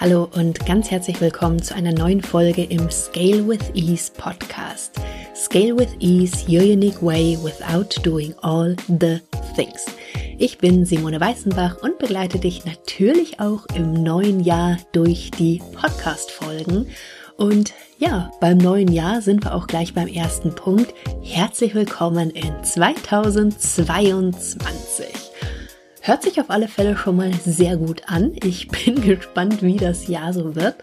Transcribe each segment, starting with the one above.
Hallo und ganz herzlich willkommen zu einer neuen Folge im Scale with Ease Podcast. Scale with Ease, your unique way without doing all the things. Ich bin Simone Weißenbach und begleite dich natürlich auch im neuen Jahr durch die Podcast-Folgen. Und ja, beim neuen Jahr sind wir auch gleich beim ersten Punkt. Herzlich willkommen in 2022. Hört sich auf alle Fälle schon mal sehr gut an. Ich bin gespannt, wie das Jahr so wird.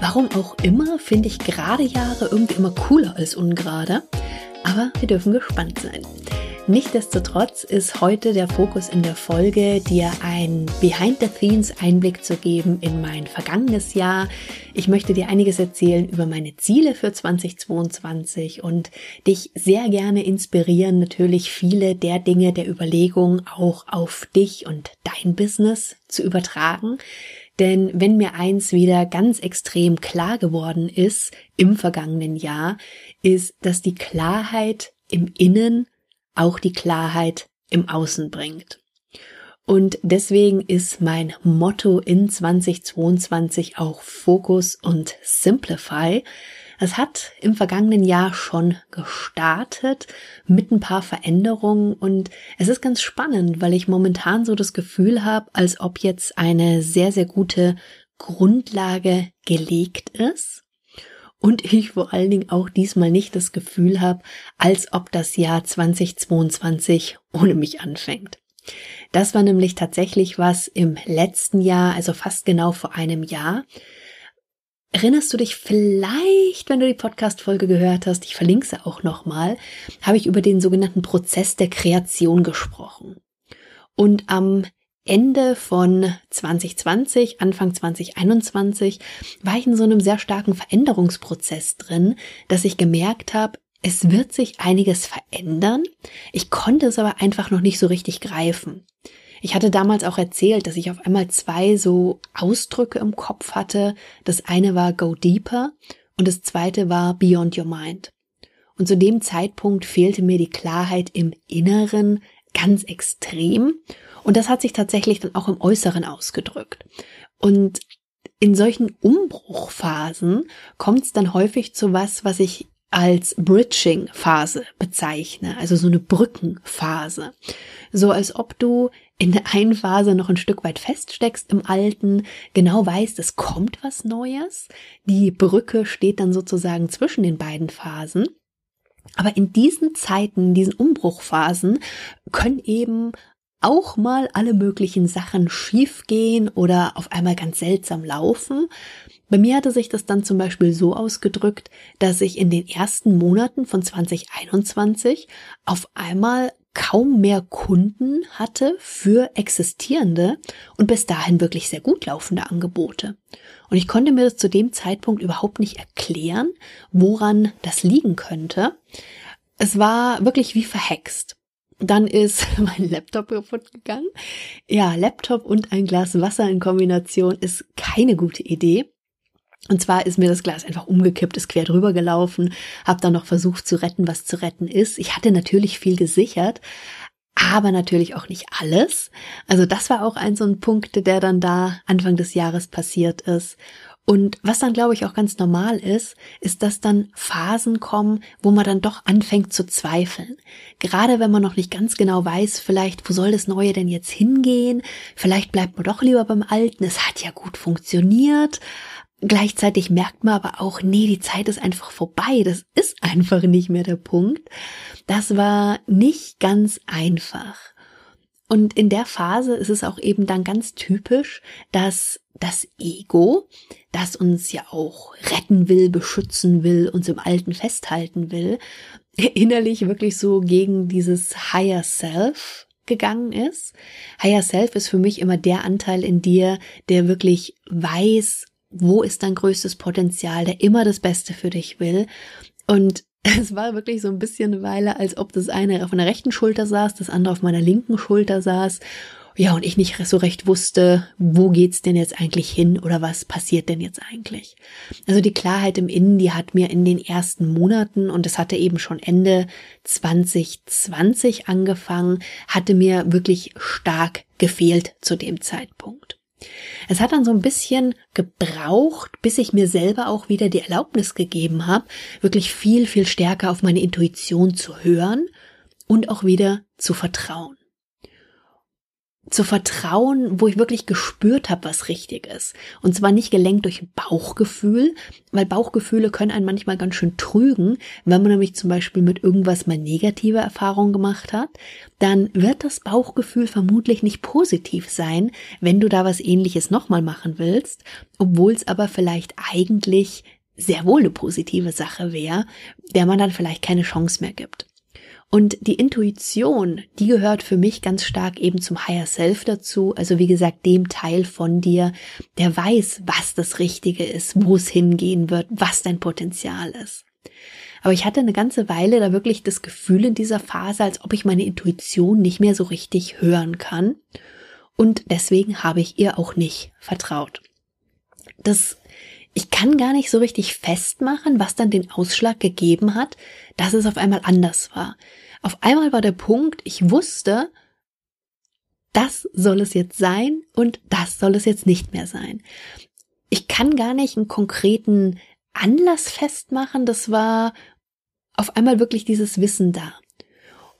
Warum auch immer, finde ich gerade Jahre irgendwie immer cooler als ungerade. Aber wir dürfen gespannt sein. Nichtsdestotrotz ist heute der Fokus in der Folge, dir ein Behind-the-Scenes-Einblick zu geben in mein vergangenes Jahr. Ich möchte dir einiges erzählen über meine Ziele für 2022 und dich sehr gerne inspirieren, natürlich viele der Dinge der Überlegung auch auf dich und dein Business zu übertragen. Denn wenn mir eins wieder ganz extrem klar geworden ist im vergangenen Jahr, ist, dass die Klarheit im Innen auch die Klarheit im Außen bringt. Und deswegen ist mein Motto in 2022 auch Focus und Simplify. Es hat im vergangenen Jahr schon gestartet mit ein paar Veränderungen und es ist ganz spannend, weil ich momentan so das Gefühl habe, als ob jetzt eine sehr, sehr gute Grundlage gelegt ist und ich vor allen Dingen auch diesmal nicht das Gefühl habe, als ob das Jahr 2022 ohne mich anfängt. Das war nämlich tatsächlich was im letzten Jahr, also fast genau vor einem Jahr. Erinnerst du dich vielleicht, wenn du die Podcast-Folge gehört hast, ich verlinke sie auch nochmal, habe ich über den sogenannten Prozess der Kreation gesprochen. Und am Ende von 2020, Anfang 2021 war ich in so einem sehr starken Veränderungsprozess drin, dass ich gemerkt habe, es wird sich einiges verändern. Ich konnte es aber einfach noch nicht so richtig greifen. Ich hatte damals auch erzählt, dass ich auf einmal zwei so Ausdrücke im Kopf hatte. Das eine war Go Deeper und das zweite war Beyond Your Mind. Und zu dem Zeitpunkt fehlte mir die Klarheit im Inneren ganz extrem und das hat sich tatsächlich dann auch im Äußeren ausgedrückt. Und in solchen Umbruchphasen kommt es dann häufig zu was, was ich als Bridging-Phase bezeichne, also so eine Brückenphase. So als ob du in der einen Phase noch ein Stück weit feststeckst im Alten, genau weißt, es kommt was Neues. Die Brücke steht dann sozusagen zwischen den beiden Phasen. Aber in diesen Zeiten, in diesen Umbruchphasen können eben auch mal alle möglichen Sachen schiefgehen oder auf einmal ganz seltsam laufen. Bei mir hatte sich das dann zum Beispiel so ausgedrückt, dass ich in den ersten Monaten von 2021 auf einmal kaum mehr Kunden hatte für existierende und bis dahin wirklich sehr gut laufende Angebote. Und ich konnte mir das zu dem Zeitpunkt überhaupt nicht erklären, woran das liegen könnte. Es war wirklich wie verhext. Dann ist mein Laptop kaputt gegangen. Ja, Laptop und ein Glas Wasser in Kombination ist keine gute Idee. Und zwar ist mir das Glas einfach umgekippt, ist quer drüber gelaufen, habe dann noch versucht zu retten, was zu retten ist. Ich hatte natürlich viel gesichert, aber natürlich auch nicht alles. Also das war auch ein so ein Punkt, der dann da Anfang des Jahres passiert ist. Und was dann, glaube ich, auch ganz normal ist, ist, dass dann Phasen kommen, wo man dann doch anfängt zu zweifeln. Gerade wenn man noch nicht ganz genau weiß, vielleicht, wo soll das Neue denn jetzt hingehen? Vielleicht bleibt man doch lieber beim Alten. Es hat ja gut funktioniert. Gleichzeitig merkt man aber auch, nee, die Zeit ist einfach vorbei. Das ist einfach nicht mehr der Punkt. Das war nicht ganz einfach. Und in der Phase ist es auch eben dann ganz typisch, dass das Ego, das uns ja auch retten will, beschützen will, uns im Alten festhalten will, innerlich wirklich so gegen dieses Higher Self gegangen ist. Higher Self ist für mich immer der Anteil in dir, der wirklich weiß, wo ist dein größtes Potenzial, der immer das Beste für dich will. Und es war wirklich so ein bisschen eine Weile, als ob das eine auf meiner rechten Schulter saß, das andere auf meiner linken Schulter saß. Ja, und ich nicht so recht wusste, wo geht's denn jetzt eigentlich hin oder was passiert denn jetzt eigentlich? Also die Klarheit im Innen, die hat mir in den ersten Monaten und es hatte eben schon Ende 2020 angefangen, hatte mir wirklich stark gefehlt zu dem Zeitpunkt. Es hat dann so ein bisschen gebraucht, bis ich mir selber auch wieder die Erlaubnis gegeben habe, wirklich viel, viel stärker auf meine Intuition zu hören und auch wieder zu vertrauen zu vertrauen, wo ich wirklich gespürt habe, was richtig ist. Und zwar nicht gelenkt durch Bauchgefühl, weil Bauchgefühle können einen manchmal ganz schön trügen. Wenn man nämlich zum Beispiel mit irgendwas mal negative Erfahrungen gemacht hat, dann wird das Bauchgefühl vermutlich nicht positiv sein, wenn du da was ähnliches nochmal machen willst, obwohl es aber vielleicht eigentlich sehr wohl eine positive Sache wäre, der man dann vielleicht keine Chance mehr gibt. Und die Intuition, die gehört für mich ganz stark eben zum Higher Self dazu. Also wie gesagt, dem Teil von dir, der weiß, was das Richtige ist, wo es hingehen wird, was dein Potenzial ist. Aber ich hatte eine ganze Weile da wirklich das Gefühl in dieser Phase, als ob ich meine Intuition nicht mehr so richtig hören kann. Und deswegen habe ich ihr auch nicht vertraut. Das ich kann gar nicht so richtig festmachen, was dann den Ausschlag gegeben hat, dass es auf einmal anders war. Auf einmal war der Punkt, ich wusste, das soll es jetzt sein und das soll es jetzt nicht mehr sein. Ich kann gar nicht einen konkreten Anlass festmachen, das war auf einmal wirklich dieses Wissen da.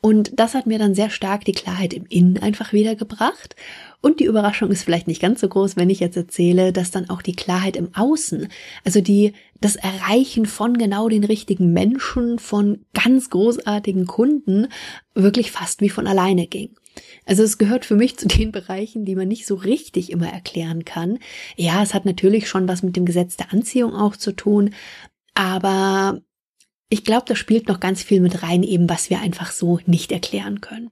Und das hat mir dann sehr stark die Klarheit im Innen einfach wiedergebracht. Und die Überraschung ist vielleicht nicht ganz so groß, wenn ich jetzt erzähle, dass dann auch die Klarheit im Außen, also die, das Erreichen von genau den richtigen Menschen, von ganz großartigen Kunden, wirklich fast wie von alleine ging. Also es gehört für mich zu den Bereichen, die man nicht so richtig immer erklären kann. Ja, es hat natürlich schon was mit dem Gesetz der Anziehung auch zu tun, aber ich glaube, da spielt noch ganz viel mit rein, eben was wir einfach so nicht erklären können.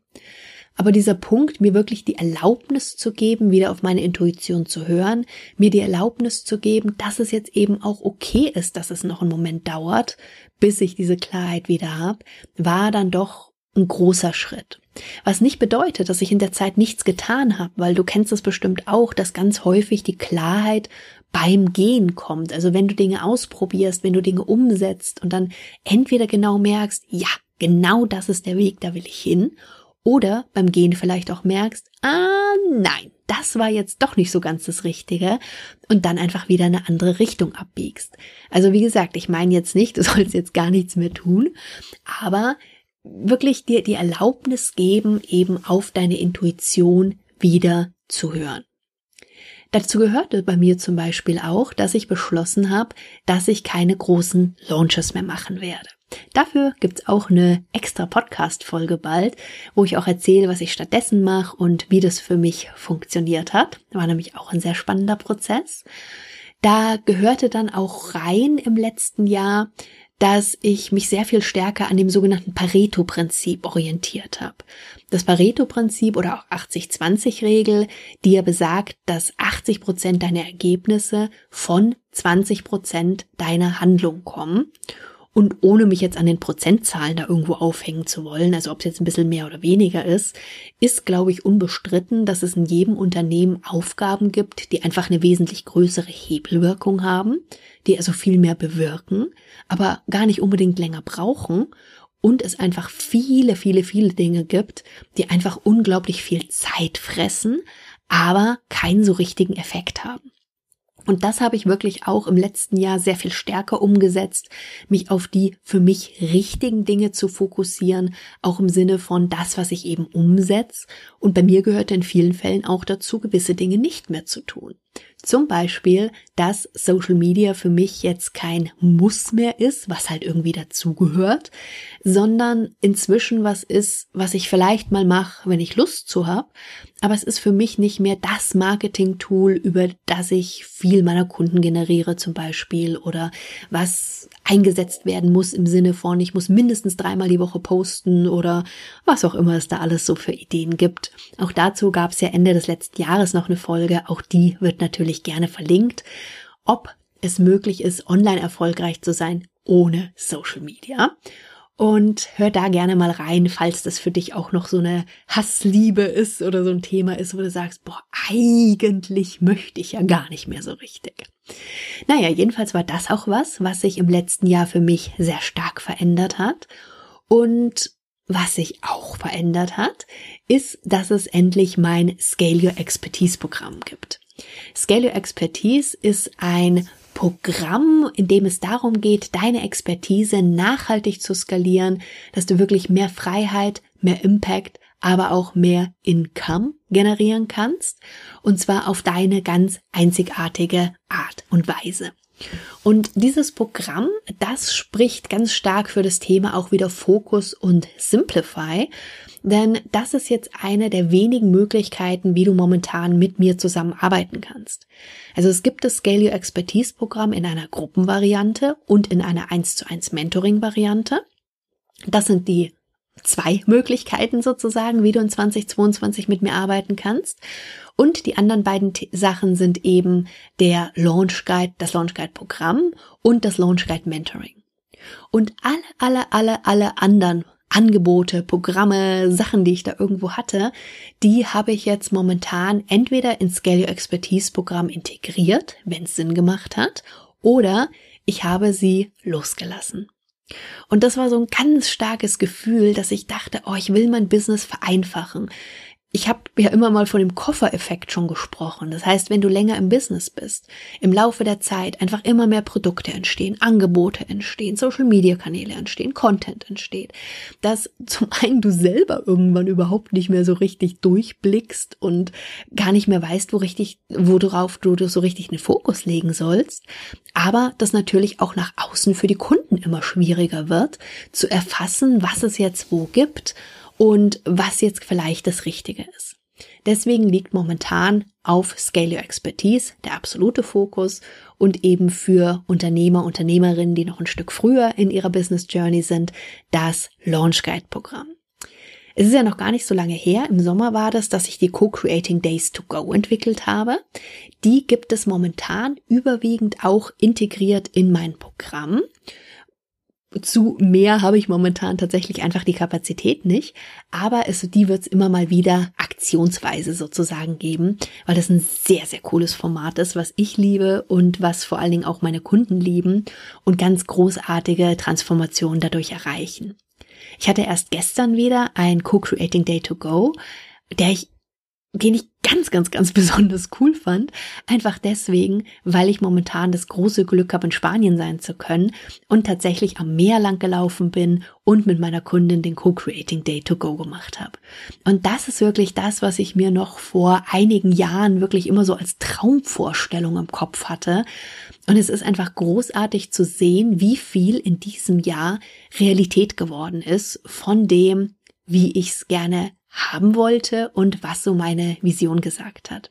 Aber dieser Punkt, mir wirklich die Erlaubnis zu geben, wieder auf meine Intuition zu hören, mir die Erlaubnis zu geben, dass es jetzt eben auch okay ist, dass es noch einen Moment dauert, bis ich diese Klarheit wieder habe, war dann doch ein großer Schritt. Was nicht bedeutet, dass ich in der Zeit nichts getan habe, weil du kennst es bestimmt auch, dass ganz häufig die Klarheit beim Gehen kommt. Also wenn du Dinge ausprobierst, wenn du Dinge umsetzt und dann entweder genau merkst, ja, genau das ist der Weg, da will ich hin, oder beim Gehen vielleicht auch merkst, ah nein, das war jetzt doch nicht so ganz das Richtige und dann einfach wieder eine andere Richtung abbiegst. Also wie gesagt, ich meine jetzt nicht, du sollst jetzt gar nichts mehr tun, aber wirklich dir die Erlaubnis geben, eben auf deine Intuition wieder zu hören. Dazu gehörte bei mir zum Beispiel auch, dass ich beschlossen habe, dass ich keine großen Launches mehr machen werde. Dafür gibt's auch eine extra Podcast-Folge bald, wo ich auch erzähle, was ich stattdessen mache und wie das für mich funktioniert hat. War nämlich auch ein sehr spannender Prozess. Da gehörte dann auch rein im letzten Jahr, dass ich mich sehr viel stärker an dem sogenannten Pareto-Prinzip orientiert habe. Das Pareto-Prinzip oder auch 80-20-Regel, die ja besagt, dass 80 Prozent deiner Ergebnisse von 20 Prozent deiner Handlung kommen. Und ohne mich jetzt an den Prozentzahlen da irgendwo aufhängen zu wollen, also ob es jetzt ein bisschen mehr oder weniger ist, ist, glaube ich, unbestritten, dass es in jedem Unternehmen Aufgaben gibt, die einfach eine wesentlich größere Hebelwirkung haben, die also viel mehr bewirken, aber gar nicht unbedingt länger brauchen und es einfach viele, viele, viele Dinge gibt, die einfach unglaublich viel Zeit fressen, aber keinen so richtigen Effekt haben. Und das habe ich wirklich auch im letzten Jahr sehr viel stärker umgesetzt, mich auf die für mich richtigen Dinge zu fokussieren, auch im Sinne von das, was ich eben umsetze. Und bei mir gehört in vielen Fällen auch dazu, gewisse Dinge nicht mehr zu tun. Zum Beispiel, dass Social Media für mich jetzt kein Muss mehr ist, was halt irgendwie dazugehört, sondern inzwischen was ist, was ich vielleicht mal mache, wenn ich Lust zu hab. Aber es ist für mich nicht mehr das Marketing-Tool, über das ich viel meiner Kunden generiere zum Beispiel oder was eingesetzt werden muss im Sinne von, ich muss mindestens dreimal die Woche posten oder was auch immer es da alles so für Ideen gibt. Auch dazu gab es ja Ende des letzten Jahres noch eine Folge. Auch die wird natürlich gerne verlinkt, ob es möglich ist, online erfolgreich zu sein ohne Social Media. Und hör da gerne mal rein, falls das für dich auch noch so eine Hassliebe ist oder so ein Thema ist, wo du sagst, boah, eigentlich möchte ich ja gar nicht mehr so richtig. Naja, jedenfalls war das auch was, was sich im letzten Jahr für mich sehr stark verändert hat. Und was sich auch verändert hat, ist, dass es endlich mein Scale Your Expertise Programm gibt. Scale Your Expertise ist ein Programm, in dem es darum geht, deine Expertise nachhaltig zu skalieren, dass du wirklich mehr Freiheit, mehr Impact, aber auch mehr Income generieren kannst. Und zwar auf deine ganz einzigartige Art und Weise. Und dieses Programm, das spricht ganz stark für das Thema auch wieder Focus und Simplify. Denn das ist jetzt eine der wenigen Möglichkeiten, wie du momentan mit mir zusammenarbeiten kannst. Also es gibt das Scale Your Expertise Programm in einer Gruppenvariante und in einer 1 zu 1 Mentoring Variante. Das sind die zwei Möglichkeiten sozusagen, wie du in 2022 mit mir arbeiten kannst. Und die anderen beiden Sachen sind eben der Launch Guide, das Launch Guide Programm und das Launch Guide Mentoring. Und alle, alle, alle, alle anderen Angebote, Programme, Sachen, die ich da irgendwo hatte, die habe ich jetzt momentan entweder ins Scale Your Expertise Programm integriert, wenn es Sinn gemacht hat, oder ich habe sie losgelassen. Und das war so ein ganz starkes Gefühl, dass ich dachte, oh, ich will mein Business vereinfachen ich habe ja immer mal von dem Koffereffekt schon gesprochen. Das heißt, wenn du länger im Business bist, im Laufe der Zeit einfach immer mehr Produkte entstehen, Angebote entstehen, Social-Media-Kanäle entstehen, Content entsteht, dass zum einen du selber irgendwann überhaupt nicht mehr so richtig durchblickst und gar nicht mehr weißt, wo richtig, worauf du so richtig einen Fokus legen sollst, aber das natürlich auch nach außen für die Kunden immer schwieriger wird, zu erfassen, was es jetzt wo gibt und was jetzt vielleicht das Richtige ist. Deswegen liegt momentan auf Scale Your Expertise der absolute Fokus und eben für Unternehmer, Unternehmerinnen, die noch ein Stück früher in ihrer Business Journey sind, das Launch Guide Programm. Es ist ja noch gar nicht so lange her. Im Sommer war das, dass ich die Co-Creating Days to Go entwickelt habe. Die gibt es momentan überwiegend auch integriert in mein Programm zu mehr habe ich momentan tatsächlich einfach die Kapazität nicht. Aber es, die wird es immer mal wieder aktionsweise sozusagen geben, weil das ein sehr, sehr cooles Format ist, was ich liebe und was vor allen Dingen auch meine Kunden lieben und ganz großartige Transformationen dadurch erreichen. Ich hatte erst gestern wieder ein Co-Creating Day to Go, der ich den ich ganz, ganz, ganz besonders cool fand. Einfach deswegen, weil ich momentan das große Glück habe, in Spanien sein zu können und tatsächlich am Meer lang gelaufen bin und mit meiner Kundin den Co-Creating Day to Go gemacht habe. Und das ist wirklich das, was ich mir noch vor einigen Jahren wirklich immer so als Traumvorstellung im Kopf hatte. Und es ist einfach großartig zu sehen, wie viel in diesem Jahr Realität geworden ist von dem, wie ich es gerne haben wollte und was so meine Vision gesagt hat.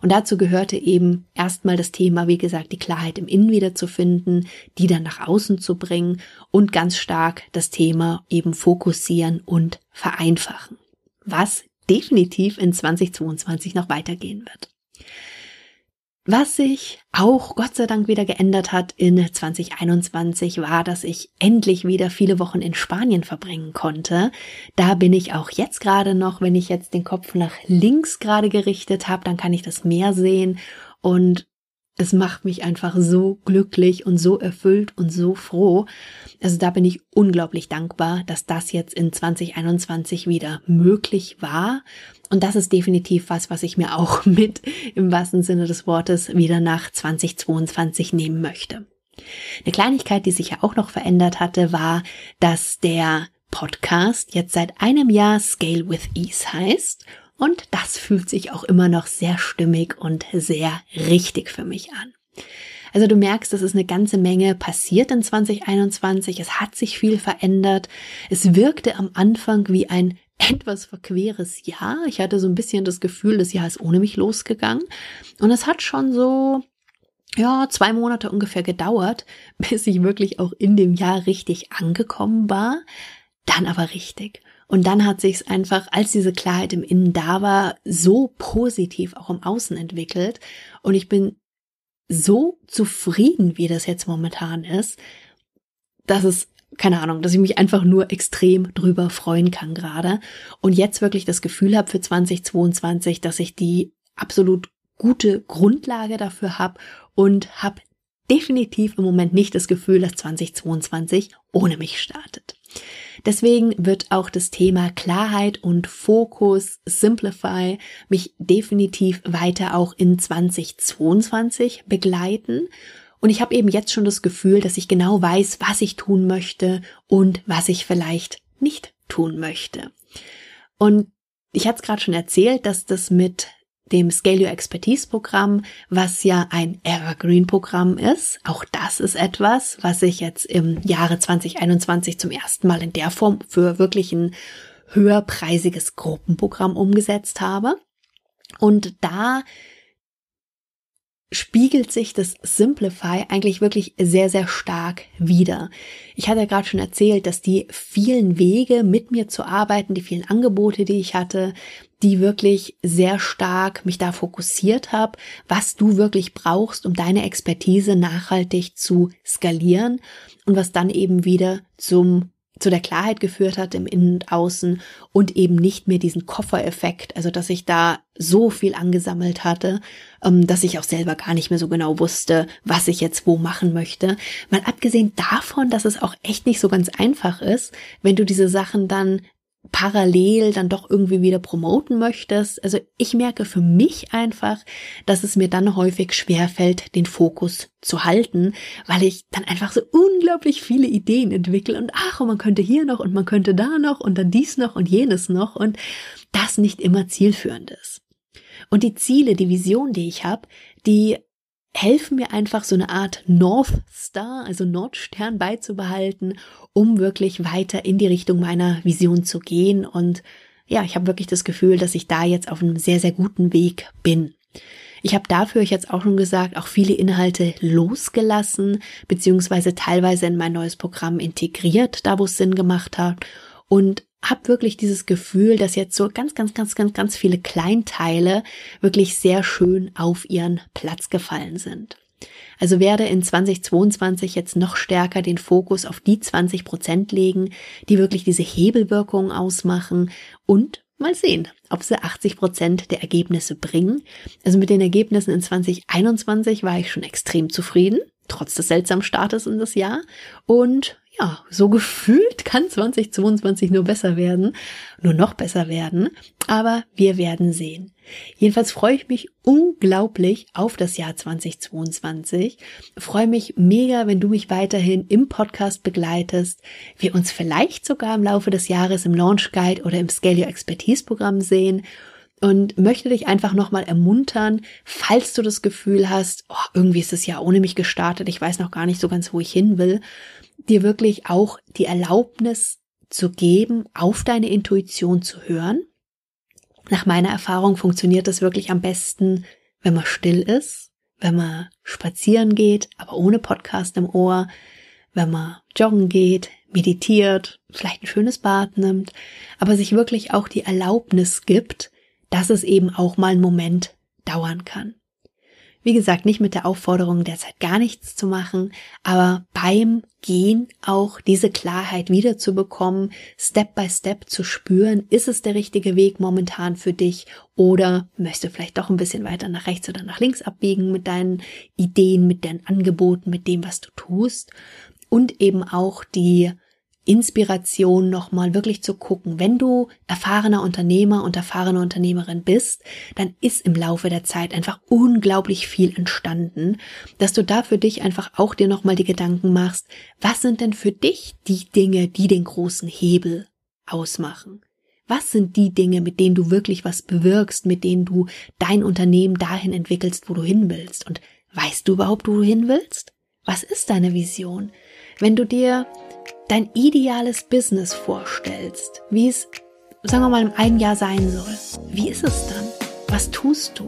Und dazu gehörte eben erstmal das Thema, wie gesagt, die Klarheit im Innen wiederzufinden, die dann nach außen zu bringen und ganz stark das Thema eben fokussieren und vereinfachen, was definitiv in 2022 noch weitergehen wird. Was sich auch Gott sei Dank wieder geändert hat in 2021 war, dass ich endlich wieder viele Wochen in Spanien verbringen konnte. Da bin ich auch jetzt gerade noch, wenn ich jetzt den Kopf nach links gerade gerichtet habe, dann kann ich das Meer sehen und es macht mich einfach so glücklich und so erfüllt und so froh. Also da bin ich unglaublich dankbar, dass das jetzt in 2021 wieder möglich war. Und das ist definitiv was, was ich mir auch mit im wahrsten Sinne des Wortes wieder nach 2022 nehmen möchte. Eine Kleinigkeit, die sich ja auch noch verändert hatte, war, dass der Podcast jetzt seit einem Jahr Scale with Ease heißt und das fühlt sich auch immer noch sehr stimmig und sehr richtig für mich an. Also du merkst, es ist eine ganze Menge passiert in 2021. Es hat sich viel verändert. Es wirkte am Anfang wie ein etwas verqueres Jahr. Ich hatte so ein bisschen das Gefühl, das Jahr ist ohne mich losgegangen. Und es hat schon so, ja, zwei Monate ungefähr gedauert, bis ich wirklich auch in dem Jahr richtig angekommen war. Dann aber richtig. Und dann hat sich es einfach, als diese Klarheit im Innen da war, so positiv auch im Außen entwickelt. Und ich bin so zufrieden, wie das jetzt momentan ist, dass es keine Ahnung, dass ich mich einfach nur extrem drüber freuen kann gerade und jetzt wirklich das Gefühl habe für 2022, dass ich die absolut gute Grundlage dafür habe und habe definitiv im Moment nicht das Gefühl, dass 2022 ohne mich startet. Deswegen wird auch das Thema Klarheit und Fokus, Simplify mich definitiv weiter auch in 2022 begleiten. Und ich habe eben jetzt schon das Gefühl, dass ich genau weiß, was ich tun möchte und was ich vielleicht nicht tun möchte. Und ich hatte es gerade schon erzählt, dass das mit dem Scale Your Expertise Programm, was ja ein Evergreen Programm ist. Auch das ist etwas, was ich jetzt im Jahre 2021 zum ersten Mal in der Form für wirklich ein höherpreisiges Gruppenprogramm umgesetzt habe. Und da spiegelt sich das Simplify eigentlich wirklich sehr, sehr stark wieder. Ich hatte ja gerade schon erzählt, dass die vielen Wege mit mir zu arbeiten, die vielen Angebote, die ich hatte, die wirklich sehr stark mich da fokussiert habe, was du wirklich brauchst, um deine Expertise nachhaltig zu skalieren und was dann eben wieder zum zu der Klarheit geführt hat im Innen und Außen und eben nicht mehr diesen Koffereffekt, also dass ich da so viel angesammelt hatte, ähm, dass ich auch selber gar nicht mehr so genau wusste, was ich jetzt wo machen möchte. Mal abgesehen davon, dass es auch echt nicht so ganz einfach ist, wenn du diese Sachen dann parallel dann doch irgendwie wieder promoten möchtest. Also ich merke für mich einfach, dass es mir dann häufig schwer fällt, den Fokus zu halten, weil ich dann einfach so unglaublich viele Ideen entwickle und ach, und man könnte hier noch und man könnte da noch und dann dies noch und jenes noch und das nicht immer zielführend ist. Und die Ziele, die Vision, die ich habe, die helfen mir einfach so eine Art North Star, also Nordstern beizubehalten, um wirklich weiter in die Richtung meiner Vision zu gehen. Und ja, ich habe wirklich das Gefühl, dass ich da jetzt auf einem sehr, sehr guten Weg bin. Ich habe dafür, ich jetzt auch schon gesagt, auch viele Inhalte losgelassen, beziehungsweise teilweise in mein neues Programm integriert, da wo es Sinn gemacht hat. Und habe wirklich dieses Gefühl, dass jetzt so ganz, ganz, ganz, ganz, ganz viele Kleinteile wirklich sehr schön auf ihren Platz gefallen sind. Also werde in 2022 jetzt noch stärker den Fokus auf die 20 Prozent legen, die wirklich diese Hebelwirkung ausmachen und mal sehen, ob sie 80 Prozent der Ergebnisse bringen. Also mit den Ergebnissen in 2021 war ich schon extrem zufrieden, trotz des seltsamen Startes in das Jahr. Und ja, so gefühlt kann 2022 nur besser werden, nur noch besser werden, aber wir werden sehen. Jedenfalls freue ich mich unglaublich auf das Jahr 2022, freue mich mega, wenn du mich weiterhin im Podcast begleitest, wir uns vielleicht sogar im Laufe des Jahres im Launch Guide oder im Scale Your Expertise Programm sehen und möchte dich einfach nochmal ermuntern, falls du das Gefühl hast, oh, irgendwie ist das Jahr ohne mich gestartet, ich weiß noch gar nicht so ganz, wo ich hin will, dir wirklich auch die Erlaubnis zu geben, auf deine Intuition zu hören. Nach meiner Erfahrung funktioniert das wirklich am besten, wenn man still ist, wenn man spazieren geht, aber ohne Podcast im Ohr, wenn man joggen geht, meditiert, vielleicht ein schönes Bad nimmt, aber sich wirklich auch die Erlaubnis gibt, dass es eben auch mal einen Moment dauern kann. Wie gesagt, nicht mit der Aufforderung, derzeit gar nichts zu machen, aber beim Gehen auch diese Klarheit wiederzubekommen, Step by Step zu spüren, ist es der richtige Weg momentan für dich oder möchtest du vielleicht doch ein bisschen weiter nach rechts oder nach links abbiegen mit deinen Ideen, mit deinen Angeboten, mit dem, was du tust und eben auch die Inspiration nochmal wirklich zu gucken. Wenn du erfahrener Unternehmer und erfahrene Unternehmerin bist, dann ist im Laufe der Zeit einfach unglaublich viel entstanden, dass du da für dich einfach auch dir nochmal die Gedanken machst, was sind denn für dich die Dinge, die den großen Hebel ausmachen? Was sind die Dinge, mit denen du wirklich was bewirkst, mit denen du dein Unternehmen dahin entwickelst, wo du hin willst? Und weißt du überhaupt, wo du hin willst? Was ist deine Vision? Wenn du dir dein ideales Business vorstellst, wie es, sagen wir mal, im einem Jahr sein soll, wie ist es dann? Was tust du?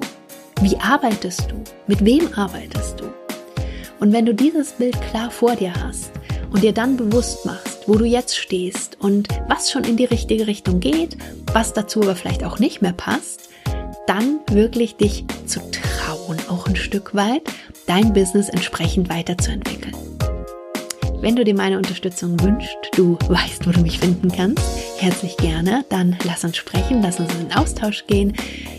Wie arbeitest du? Mit wem arbeitest du? Und wenn du dieses Bild klar vor dir hast und dir dann bewusst machst, wo du jetzt stehst und was schon in die richtige Richtung geht, was dazu aber vielleicht auch nicht mehr passt, dann wirklich dich zu trauen, auch ein Stück weit, dein Business entsprechend weiterzuentwickeln. Wenn du dir meine Unterstützung wünschst, du weißt, wo du mich finden kannst, herzlich gerne, dann lass uns sprechen, lass uns in den Austausch gehen.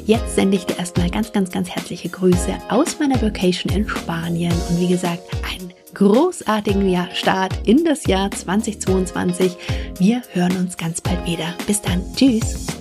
Jetzt sende ich dir erstmal ganz, ganz, ganz herzliche Grüße aus meiner Vacation in Spanien und wie gesagt, ein großartigen Jahr Start in das Jahr 2022. Wir hören uns ganz bald wieder. Bis dann. Tschüss.